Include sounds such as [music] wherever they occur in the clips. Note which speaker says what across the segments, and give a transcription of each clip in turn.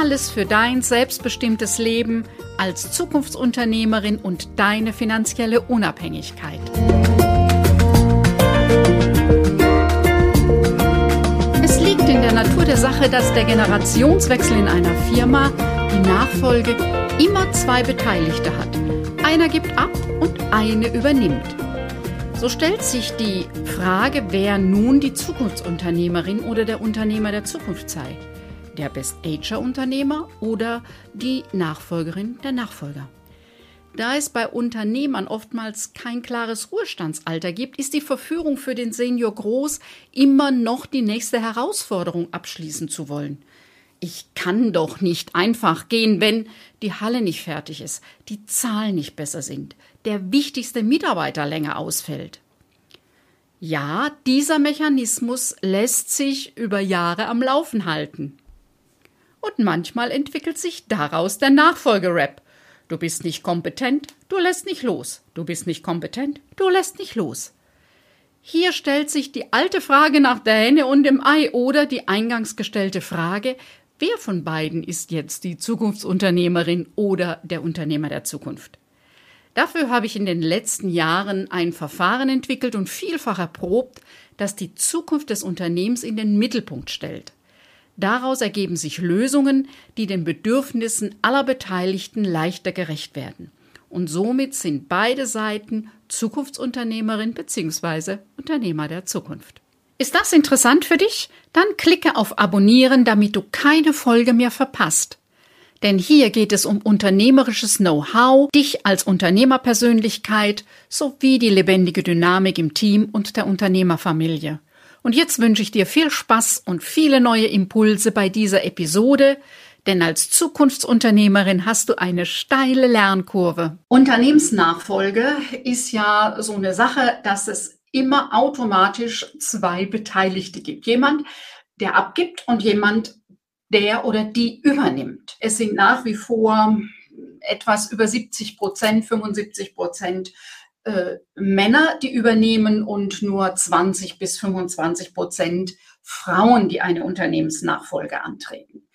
Speaker 1: Alles für dein selbstbestimmtes Leben als Zukunftsunternehmerin und deine finanzielle Unabhängigkeit. Es liegt in der Natur der Sache, dass der Generationswechsel in einer Firma, die Nachfolge, immer zwei Beteiligte hat. Einer gibt ab und eine übernimmt. So stellt sich die Frage, wer nun die Zukunftsunternehmerin oder der Unternehmer der Zukunft sei der Best-Ager-Unternehmer oder die Nachfolgerin der Nachfolger. Da es bei Unternehmern oftmals kein klares Ruhestandsalter gibt, ist die Verführung für den Senior groß, immer noch die nächste Herausforderung abschließen zu wollen. Ich kann doch nicht einfach gehen, wenn die Halle nicht fertig ist, die Zahlen nicht besser sind, der wichtigste Mitarbeiter länger ausfällt. Ja, dieser Mechanismus lässt sich über Jahre am Laufen halten. Und manchmal entwickelt sich daraus der Nachfolgerap. Du bist nicht kompetent, du lässt nicht los. Du bist nicht kompetent, du lässt nicht los. Hier stellt sich die alte Frage nach der Henne und dem Ei oder die eingangs gestellte Frage, wer von beiden ist jetzt die Zukunftsunternehmerin oder der Unternehmer der Zukunft? Dafür habe ich in den letzten Jahren ein Verfahren entwickelt und vielfach erprobt, das die Zukunft des Unternehmens in den Mittelpunkt stellt. Daraus ergeben sich Lösungen, die den Bedürfnissen aller Beteiligten leichter gerecht werden. Und somit sind beide Seiten Zukunftsunternehmerin bzw. Unternehmer der Zukunft. Ist das interessant für dich? Dann klicke auf Abonnieren, damit du keine Folge mehr verpasst. Denn hier geht es um unternehmerisches Know-how, dich als Unternehmerpersönlichkeit sowie die lebendige Dynamik im Team und der Unternehmerfamilie. Und jetzt wünsche ich dir viel Spaß und viele neue Impulse bei dieser Episode, denn als Zukunftsunternehmerin hast du eine steile Lernkurve. Unternehmensnachfolge ist ja so eine Sache, dass es immer automatisch zwei Beteiligte gibt. Jemand, der abgibt und jemand, der oder die übernimmt. Es sind nach wie vor etwas über 70 Prozent, 75 Prozent äh, Männer, die übernehmen und nur 20 bis 25 Prozent Frauen, die eine Unternehmensnachfolge antreten.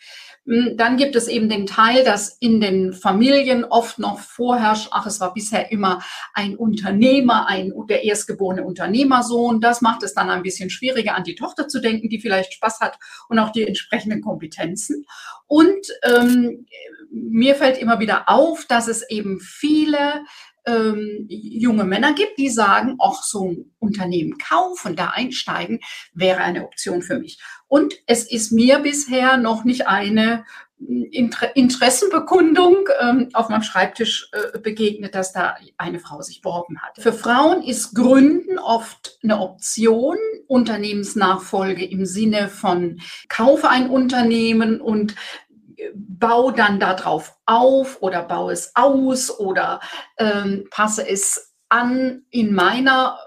Speaker 1: Hm, dann gibt es eben den Teil, dass in den Familien oft noch vorherrscht, ach, es war bisher immer ein Unternehmer, ein, der erstgeborene Unternehmersohn. Das macht es dann ein bisschen schwieriger, an die Tochter zu denken, die vielleicht Spaß hat und auch die entsprechenden Kompetenzen. Und ähm, mir fällt immer wieder auf, dass es eben viele ähm, junge Männer gibt, die sagen, ach, so ein Unternehmen kaufen, da einsteigen, wäre eine Option für mich. Und es ist mir bisher noch nicht eine hm, Inter Interessenbekundung ähm, auf meinem Schreibtisch äh, begegnet, dass da eine Frau sich beworben hat. Für Frauen ist Gründen oft eine Option, Unternehmensnachfolge im Sinne von kaufe ein Unternehmen und bau dann darauf auf oder baue es aus oder ähm, passe es an in meiner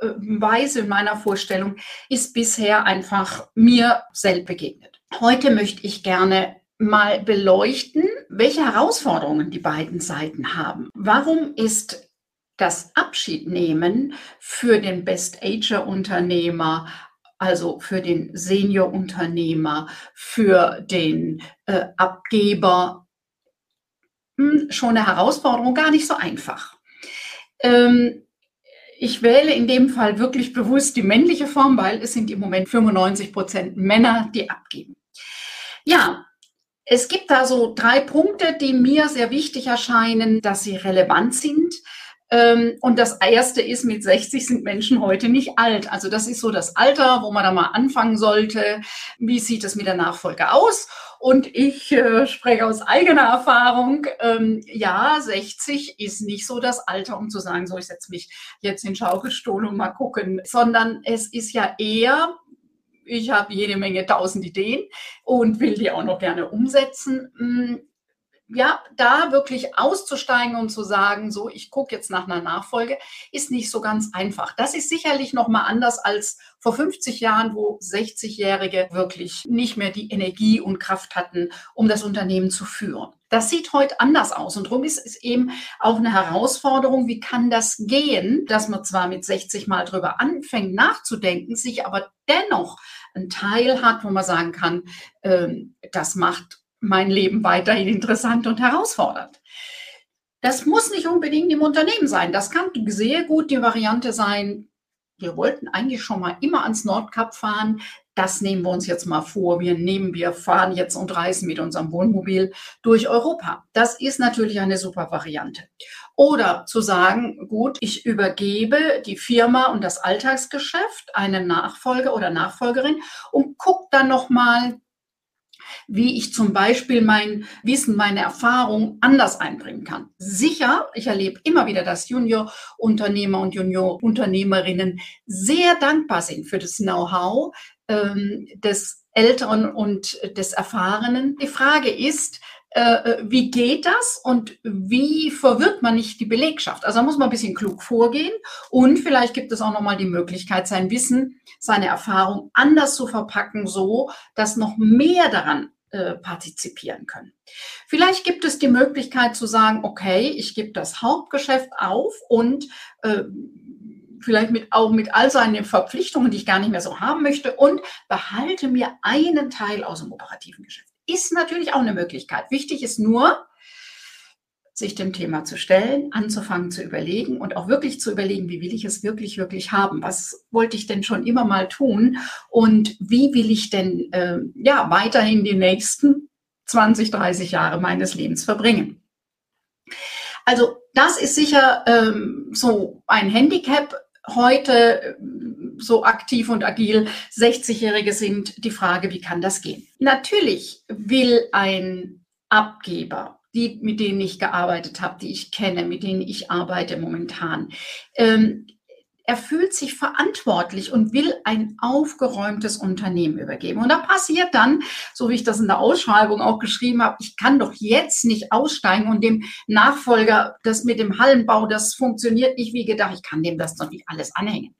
Speaker 1: äh, Weise, in meiner Vorstellung, ist bisher einfach mir selbst begegnet. Heute möchte ich gerne mal beleuchten, welche Herausforderungen die beiden Seiten haben. Warum ist das Abschiednehmen für den Best-Ager-Unternehmer also für den Seniorunternehmer, für den äh, Abgeber, hm, schon eine Herausforderung, gar nicht so einfach. Ähm, ich wähle in dem Fall wirklich bewusst die männliche Form, weil es sind im Moment 95 Prozent Männer, die abgeben. Ja, es gibt da so drei Punkte, die mir sehr wichtig erscheinen, dass sie relevant sind. Ähm, und das erste ist, mit 60 sind Menschen heute nicht alt. Also das ist so das Alter, wo man da mal anfangen sollte. Wie sieht es mit der Nachfolge aus? Und ich äh, spreche aus eigener Erfahrung. Ähm, ja, 60 ist nicht so das Alter, um zu sagen, so ich setze mich jetzt in Schaukelstuhl und mal gucken, sondern es ist ja eher ich habe jede Menge tausend Ideen und will die auch noch gerne umsetzen. Ja, da wirklich auszusteigen und zu sagen, so, ich gucke jetzt nach einer Nachfolge, ist nicht so ganz einfach. Das ist sicherlich noch mal anders als vor 50 Jahren, wo 60-Jährige wirklich nicht mehr die Energie und Kraft hatten, um das Unternehmen zu führen. Das sieht heute anders aus und darum ist es eben auch eine Herausforderung, wie kann das gehen, dass man zwar mit 60 mal drüber anfängt nachzudenken, sich aber dennoch einen Teil hat, wo man sagen kann, ähm, das macht mein Leben weiterhin interessant und herausfordernd. Das muss nicht unbedingt im Unternehmen sein. Das kann sehr gut die Variante sein. Wir wollten eigentlich schon mal immer ans Nordkap fahren. Das nehmen wir uns jetzt mal vor. Wir nehmen, wir fahren jetzt und reisen mit unserem Wohnmobil durch Europa. Das ist natürlich eine super Variante. Oder zu sagen, gut, ich übergebe die Firma und das Alltagsgeschäft einen Nachfolger oder Nachfolgerin und guck dann noch mal, wie ich zum Beispiel mein Wissen, meine Erfahrung anders einbringen kann. Sicher, ich erlebe immer wieder, dass Junior-Unternehmer und Junior-Unternehmerinnen sehr dankbar sind für das Know-how ähm, des Älteren und des Erfahrenen. Die Frage ist, äh, wie geht das und wie verwirrt man nicht die Belegschaft? Also da muss man ein bisschen klug vorgehen und vielleicht gibt es auch nochmal die Möglichkeit, sein Wissen, seine Erfahrung anders zu verpacken, so dass noch mehr daran äh, partizipieren können. Vielleicht gibt es die Möglichkeit zu sagen, okay, ich gebe das Hauptgeschäft auf und äh, vielleicht mit, auch mit all seinen Verpflichtungen, die ich gar nicht mehr so haben möchte und behalte mir einen Teil aus dem operativen Geschäft. Ist natürlich auch eine Möglichkeit. Wichtig ist nur, sich dem Thema zu stellen, anzufangen zu überlegen und auch wirklich zu überlegen, wie will ich es wirklich, wirklich haben? Was wollte ich denn schon immer mal tun? Und wie will ich denn äh, ja weiterhin die nächsten 20, 30 Jahre meines Lebens verbringen? Also das ist sicher ähm, so ein Handicap heute so aktiv und agil 60-Jährige sind, die Frage, wie kann das gehen? Natürlich will ein Abgeber, die, mit denen ich gearbeitet habe, die ich kenne, mit denen ich arbeite momentan, ähm, er fühlt sich verantwortlich und will ein aufgeräumtes Unternehmen übergeben. Und da passiert dann, so wie ich das in der Ausschreibung auch geschrieben habe, ich kann doch jetzt nicht aussteigen und dem Nachfolger, das mit dem Hallenbau, das funktioniert nicht wie gedacht, ich kann dem das doch nicht alles anhängen.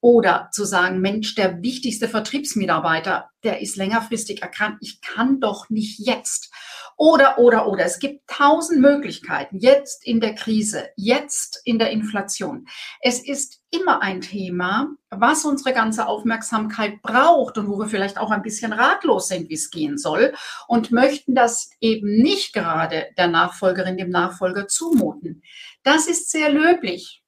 Speaker 1: Oder zu sagen, Mensch, der wichtigste Vertriebsmitarbeiter, der ist längerfristig erkrankt, ich kann doch nicht jetzt. Oder, oder, oder. Es gibt tausend Möglichkeiten. Jetzt in der Krise, jetzt in der Inflation. Es ist immer ein Thema, was unsere ganze Aufmerksamkeit braucht und wo wir vielleicht auch ein bisschen ratlos sind, wie es gehen soll und möchten das eben nicht gerade der Nachfolgerin, dem Nachfolger zumuten. Das ist sehr löblich.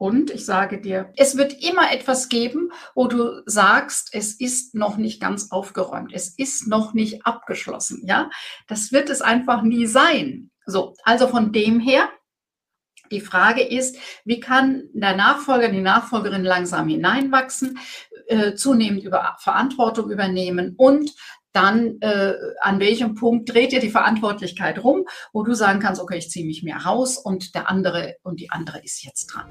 Speaker 1: Und ich sage dir, es wird immer etwas geben, wo du sagst, es ist noch nicht ganz aufgeräumt, es ist noch nicht abgeschlossen. Ja, das wird es einfach nie sein. So, also von dem her, die Frage ist, wie kann der Nachfolger, die Nachfolgerin langsam hineinwachsen, äh, zunehmend über Verantwortung übernehmen und dann äh, an welchem Punkt dreht ihr die Verantwortlichkeit rum, wo du sagen kannst, okay, ich ziehe mich mehr raus und der andere und die andere ist jetzt dran.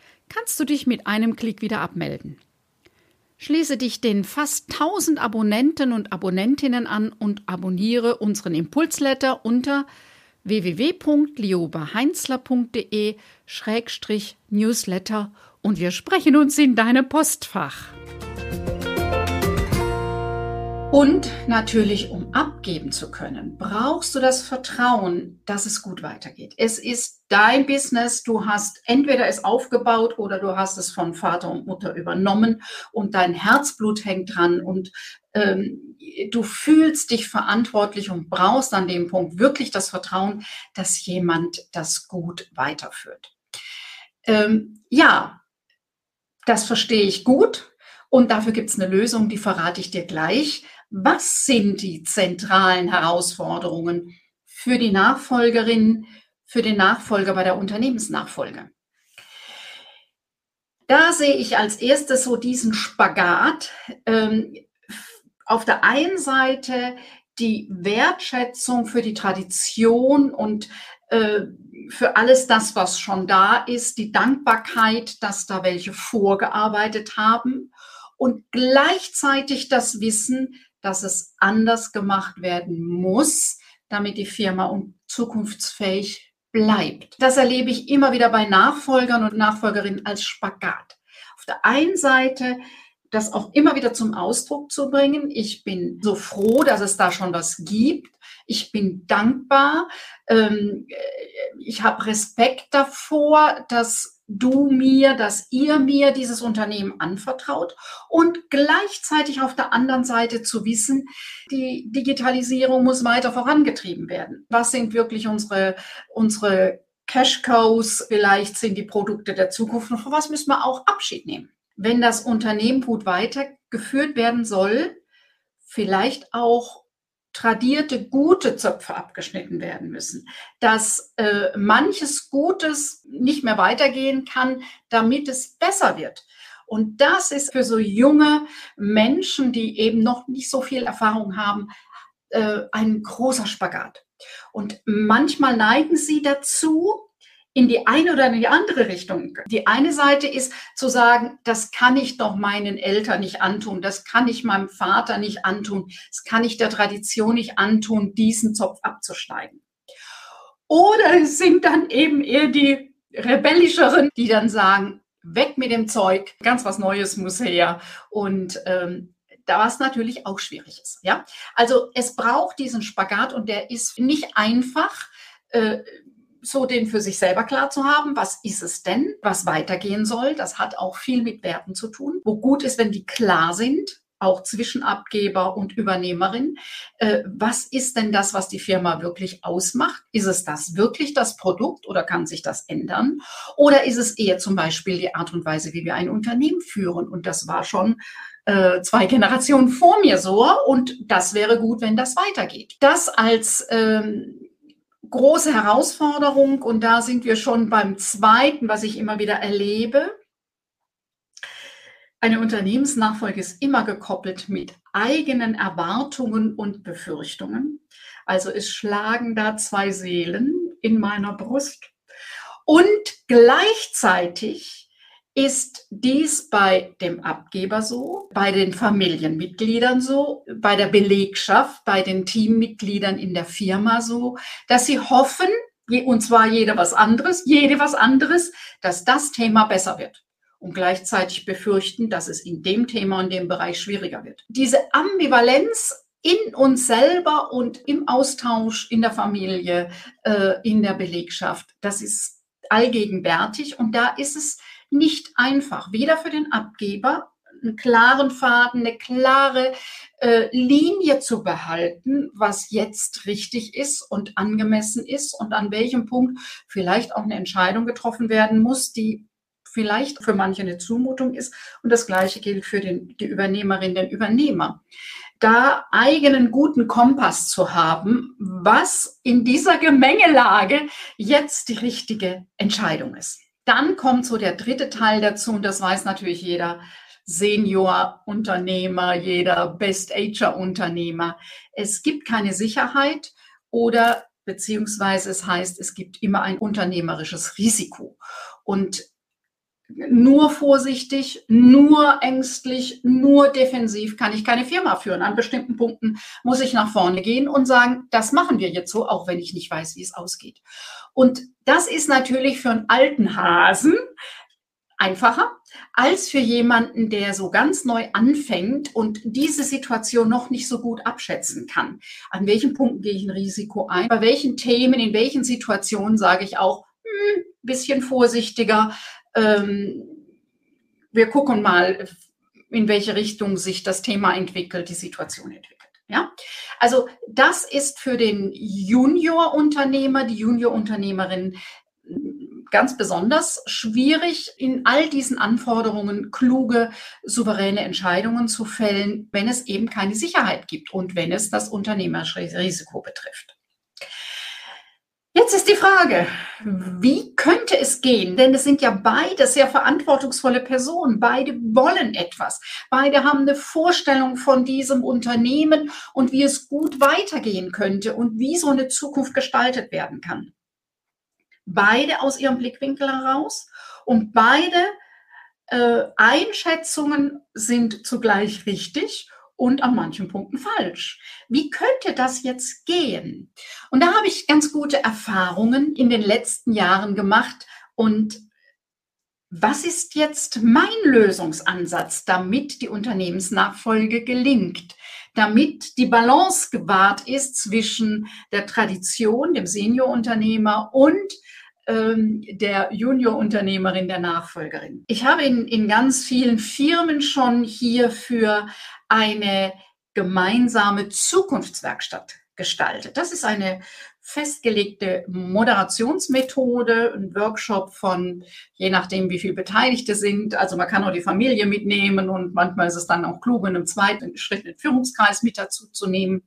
Speaker 2: kannst du dich mit einem Klick wieder abmelden. Schließe dich den fast 1000 Abonnenten und Abonnentinnen an und abonniere unseren Impulsletter unter www.liobeheinzler.de-newsletter und wir sprechen uns in deinem Postfach.
Speaker 1: Und natürlich, um abgeben zu können, brauchst du das Vertrauen, dass es gut weitergeht. Es ist dein Business. Du hast entweder es aufgebaut oder du hast es von Vater und Mutter übernommen und dein Herzblut hängt dran und ähm, du fühlst dich verantwortlich und brauchst an dem Punkt wirklich das Vertrauen, dass jemand das gut weiterführt. Ähm, ja,
Speaker 2: Das verstehe ich gut und dafür gibt es eine Lösung, die verrate ich dir gleich. Was sind die zentralen Herausforderungen für die Nachfolgerin, für den Nachfolger bei der Unternehmensnachfolge? Da sehe ich als erstes so diesen Spagat. Ähm, auf der einen Seite die Wertschätzung für die Tradition und äh, für alles das, was schon da ist, die Dankbarkeit, dass da welche vorgearbeitet haben und gleichzeitig das Wissen, dass es anders gemacht werden muss, damit die Firma zukunftsfähig bleibt. Das erlebe ich immer wieder bei Nachfolgern und Nachfolgerinnen als Spagat. Auf der einen Seite das auch immer wieder zum Ausdruck zu bringen. Ich bin so froh, dass es da schon was gibt. Ich bin dankbar. Ähm, ich habe Respekt davor, dass du mir, dass ihr mir dieses Unternehmen anvertraut und gleichzeitig auf der anderen Seite zu wissen, die Digitalisierung muss weiter vorangetrieben werden. Was sind wirklich unsere, unsere Cash Cows? Vielleicht sind die Produkte der Zukunft von was müssen wir auch Abschied nehmen? wenn das Unternehmen gut weitergeführt werden soll, vielleicht auch tradierte gute Zöpfe abgeschnitten werden müssen, dass äh, manches Gutes nicht mehr weitergehen kann, damit es besser wird. Und das ist für so junge Menschen, die eben noch nicht so viel Erfahrung haben, äh, ein großer Spagat. Und manchmal neigen sie dazu, in die eine oder in die andere Richtung. Die eine Seite ist zu sagen, das kann ich doch meinen Eltern nicht antun, das kann ich meinem Vater nicht antun, das kann ich der Tradition nicht antun, diesen Zopf abzuschneiden. Oder es sind dann eben eher die rebellischeren, die dann sagen, weg mit dem Zeug, ganz was Neues muss her. Und ähm, da was natürlich auch schwierig ist. Ja, also es braucht diesen Spagat und der ist nicht einfach. Äh, so den für sich selber klar zu haben, was ist es denn, was weitergehen soll. Das hat auch viel mit Werten zu tun. Wo gut ist, wenn die klar sind, auch zwischen Abgeber und Übernehmerin. Äh, was ist denn das, was die Firma wirklich ausmacht? Ist es das wirklich das Produkt oder kann sich das ändern? Oder ist es eher zum Beispiel die Art und Weise, wie wir ein Unternehmen führen? Und das war schon äh, zwei Generationen vor mir so. Und das wäre gut, wenn das weitergeht. Das als ähm, große Herausforderung und da sind wir schon beim zweiten, was ich immer wieder erlebe. Eine Unternehmensnachfolge ist immer gekoppelt mit eigenen Erwartungen und Befürchtungen. Also es schlagen da zwei Seelen in meiner Brust. Und gleichzeitig ist dies bei dem Abgeber so, bei den Familienmitgliedern so, bei der Belegschaft, bei den Teammitgliedern in der Firma so, dass sie hoffen, und zwar jeder was anderes, jede was anderes, dass das Thema besser wird und gleichzeitig befürchten, dass es in dem Thema und dem Bereich schwieriger wird. Diese Ambivalenz in uns selber und im Austausch in der Familie, äh, in der Belegschaft, das ist allgegenwärtig und da ist es nicht einfach, weder für den Abgeber einen klaren Faden, eine klare äh, Linie zu behalten, was jetzt richtig ist und angemessen ist und an welchem Punkt vielleicht auch eine Entscheidung getroffen werden muss, die vielleicht für manche eine Zumutung ist. Und das Gleiche gilt für den, die Übernehmerin, den Übernehmer. Da eigenen guten Kompass zu haben, was in dieser Gemengelage jetzt die richtige Entscheidung ist. Dann kommt so der dritte Teil dazu und das weiß natürlich jeder Senior-Unternehmer, jeder Best-Ager-Unternehmer. Es gibt keine Sicherheit oder beziehungsweise es heißt, es gibt immer ein unternehmerisches Risiko. Und nur vorsichtig, nur ängstlich, nur defensiv kann ich keine Firma führen. An bestimmten Punkten muss ich nach vorne gehen und sagen, das machen wir jetzt so, auch wenn ich nicht weiß, wie es ausgeht. Und das ist natürlich für einen alten Hasen einfacher als für jemanden, der so ganz neu anfängt und diese Situation noch nicht so gut abschätzen kann. An welchen Punkten gehe ich ein Risiko ein? Bei welchen Themen, in welchen Situationen sage ich auch, hm, bisschen vorsichtiger, ähm, wir gucken mal, in welche Richtung sich das Thema entwickelt, die Situation entwickelt. Ja, also das ist für den Junior-Unternehmer, die Junior-Unternehmerin ganz besonders schwierig, in all diesen Anforderungen kluge, souveräne Entscheidungen zu fällen, wenn es eben keine Sicherheit gibt und wenn es das Unternehmerrisiko betrifft. Jetzt ist die Frage, wie könnte es gehen? Denn es sind ja beide sehr verantwortungsvolle Personen. Beide wollen etwas. Beide haben eine Vorstellung von diesem Unternehmen und wie es gut weitergehen könnte und wie so eine Zukunft gestaltet werden kann. Beide aus ihrem Blickwinkel heraus und beide äh, Einschätzungen sind zugleich richtig und an manchen Punkten falsch. Wie könnte das jetzt gehen? Und da habe ich ganz gute Erfahrungen in den letzten Jahren gemacht. Und was ist jetzt mein Lösungsansatz, damit die Unternehmensnachfolge gelingt? damit die Balance gewahrt ist zwischen der Tradition, dem Seniorunternehmer und ähm, der Juniorunternehmerin, der Nachfolgerin. Ich habe in, in ganz vielen Firmen schon hier für eine gemeinsame Zukunftswerkstatt gestaltet. Das ist eine festgelegte Moderationsmethode, ein Workshop von, je nachdem, wie viele Beteiligte sind. Also man kann auch die Familie mitnehmen und manchmal ist es dann auch klug, in einem zweiten Schritt den Führungskreis mit dazu zu nehmen.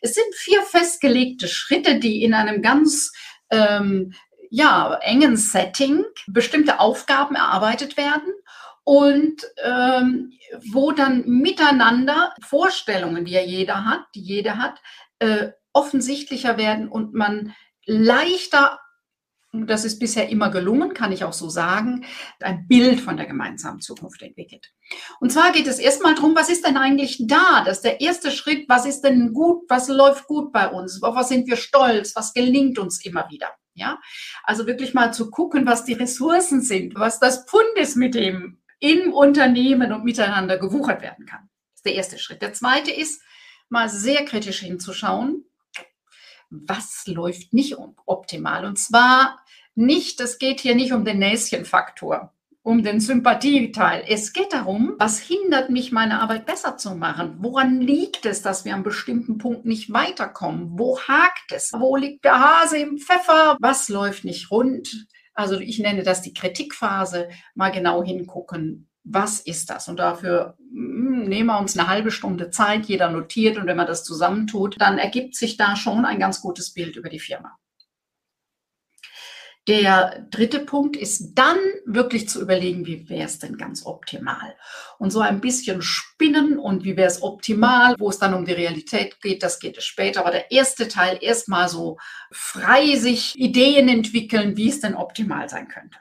Speaker 2: Es sind vier festgelegte Schritte, die in einem ganz ähm, ja, engen Setting bestimmte Aufgaben erarbeitet werden und ähm, wo dann miteinander Vorstellungen, die ja jeder hat, die jeder hat, äh, offensichtlicher werden und man leichter, das ist bisher immer gelungen, kann ich auch so sagen, ein Bild von der gemeinsamen Zukunft entwickelt. Und zwar geht es erstmal darum, was ist denn eigentlich da? Das ist der erste Schritt, was ist denn gut, was läuft gut bei uns, auf was sind wir stolz, was gelingt uns immer wieder. Ja, also wirklich mal zu gucken, was die Ressourcen sind, was das Pfund ist, mit dem im Unternehmen und miteinander gewuchert werden kann. Das ist der erste Schritt. Der zweite ist, mal sehr kritisch hinzuschauen, was läuft nicht optimal. Und zwar nicht, es geht hier nicht um den Näschenfaktor, um den Sympathieteil. Es geht darum, was hindert mich, meine Arbeit besser zu machen? Woran liegt es, dass wir an bestimmten Punkten nicht weiterkommen? Wo hakt es? Wo liegt der Hase im Pfeffer? Was läuft nicht rund? Also ich nenne das die Kritikphase, mal genau hingucken, was ist das? Und dafür hm, nehmen wir uns eine halbe Stunde Zeit, jeder notiert und wenn man das zusammentut, dann ergibt sich da schon ein ganz gutes Bild über die Firma. Der dritte Punkt ist dann wirklich zu überlegen, wie wäre es denn ganz optimal? Und so ein bisschen spinnen und wie wäre es optimal, wo es dann um die Realität geht, das geht es später. Aber der erste Teil erstmal so frei sich Ideen entwickeln, wie es denn optimal sein könnte.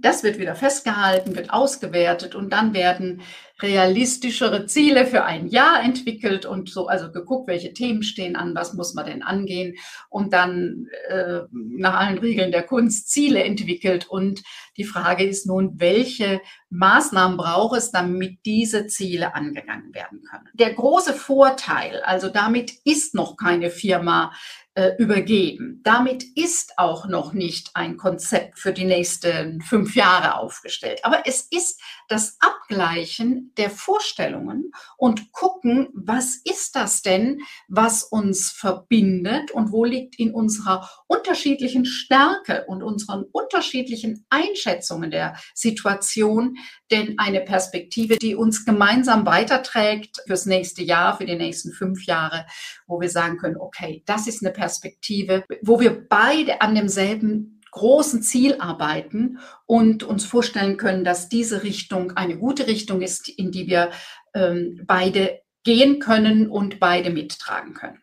Speaker 2: Das wird wieder festgehalten, wird ausgewertet und dann werden realistischere Ziele für ein Jahr entwickelt und so, also geguckt, welche Themen stehen an, was muss man denn angehen und dann äh, nach allen Regeln der Kunst Ziele entwickelt. Und die Frage ist nun, welche Maßnahmen braucht es, damit diese Ziele angegangen werden können? Der große Vorteil, also damit ist noch keine Firma äh, übergeben. Damit ist auch noch nicht ein Konzept für die nächsten fünf Jahre aufgestellt. Aber es ist das Abgleichen der Vorstellungen und gucken, was ist das denn, was uns verbindet und wo liegt in unserer unterschiedlichen Stärke und unseren unterschiedlichen Einschätzungen der Situation denn eine Perspektive, die uns gemeinsam weiterträgt fürs nächste Jahr, für die nächsten fünf Jahre, wo wir sagen können, okay, das ist eine Perspektive, wo wir beide an demselben großen Ziel arbeiten und uns vorstellen können, dass diese Richtung eine gute Richtung ist, in die wir ähm, beide gehen können und beide mittragen können.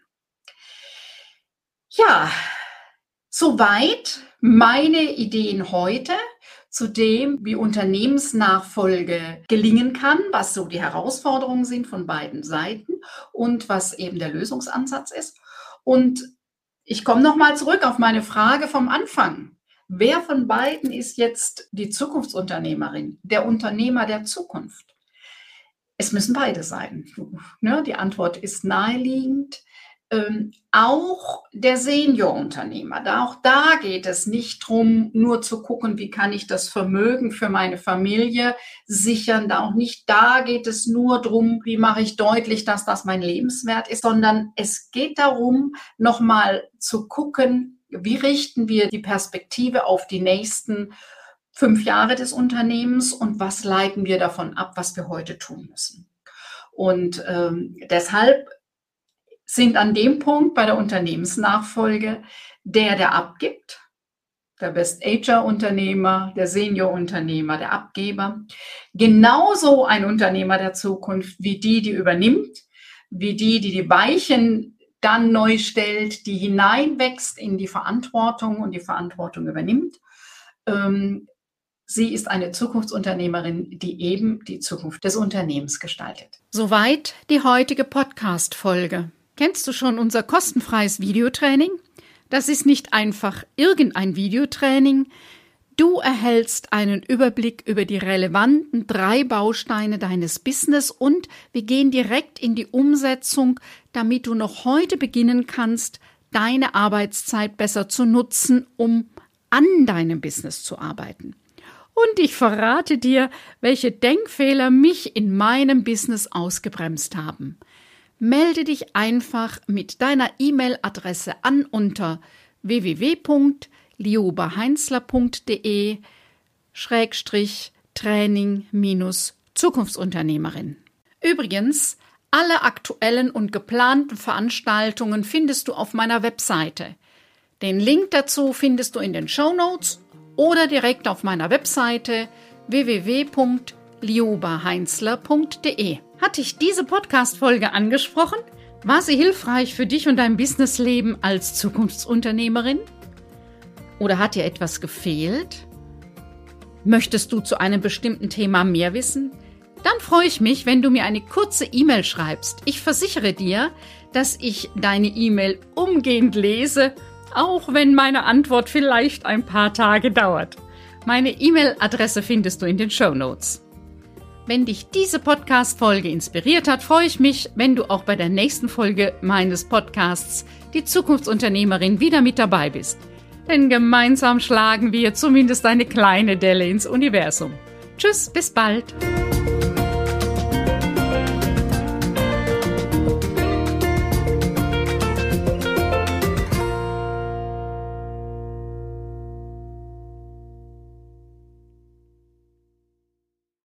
Speaker 2: Ja, soweit meine Ideen heute zu dem, wie Unternehmensnachfolge gelingen kann, was so die Herausforderungen sind von beiden Seiten und was eben der Lösungsansatz ist. Und ich komme nochmal zurück auf meine Frage vom Anfang. Wer von beiden ist jetzt die Zukunftsunternehmerin, der Unternehmer der Zukunft? Es müssen beide sein. [laughs] Ne? Die Antwort ist naheliegend ähm, auch der Seniorunternehmer. Da, auch da geht es nicht darum, nur zu gucken, wie kann ich das Vermögen für meine Familie sichern. Da auch nicht da geht es nur darum, wie mache ich deutlich, dass das mein Lebenswert ist, sondern es geht darum, nochmal zu gucken,
Speaker 1: wie richten wir die Perspektive auf die nächsten fünf Jahre des Unternehmens und was leiten wir davon ab, was wir heute tun müssen. Und ähm, deshalb sind an dem Punkt bei der Unternehmensnachfolge der, der abgibt, der Best Ager Unternehmer, der Senior Unternehmer, der Abgeber, genauso ein Unternehmer der Zukunft wie die, die übernimmt, wie die, die die Weichen dann neu stellt, die hineinwächst in die Verantwortung und die Verantwortung übernimmt. Ähm, Sie ist eine Zukunftsunternehmerin, die eben die Zukunft des Unternehmens gestaltet.
Speaker 2: Soweit die heutige Podcast-Folge. Kennst du schon unser kostenfreies Videotraining? Das ist nicht einfach irgendein Videotraining. Du erhältst einen Überblick über die relevanten drei Bausteine deines Business und wir gehen direkt in die Umsetzung, damit du noch heute beginnen kannst, deine Arbeitszeit besser zu nutzen, um an deinem Business zu arbeiten. Und ich verrate dir, welche Denkfehler mich in meinem Business ausgebremst haben. Melde dich einfach mit deiner E-Mail-Adresse an unter www.liobaheinzler.de Schrägstrich Training minus Zukunftsunternehmerin. Übrigens, alle aktuellen und geplanten Veranstaltungen findest du auf meiner Webseite. Den Link dazu findest du in den Show Notes oder direkt auf meiner Webseite www.liobaheinzler.de. Hat dich diese Podcast-Folge angesprochen? War sie hilfreich für dich und dein Businessleben als Zukunftsunternehmerin? Oder hat dir etwas gefehlt? Möchtest du zu einem bestimmten Thema mehr wissen? Dann freue ich mich, wenn du mir eine kurze E-Mail schreibst. Ich versichere dir, dass ich deine E-Mail umgehend lese auch wenn meine Antwort vielleicht ein paar Tage dauert. Meine E-Mail-Adresse findest du in den Show Notes. Wenn dich diese Podcast-Folge inspiriert hat, freue ich mich, wenn du auch bei der nächsten Folge meines Podcasts Die Zukunftsunternehmerin wieder mit dabei bist. Denn gemeinsam schlagen wir zumindest eine kleine Delle ins Universum. Tschüss, bis bald.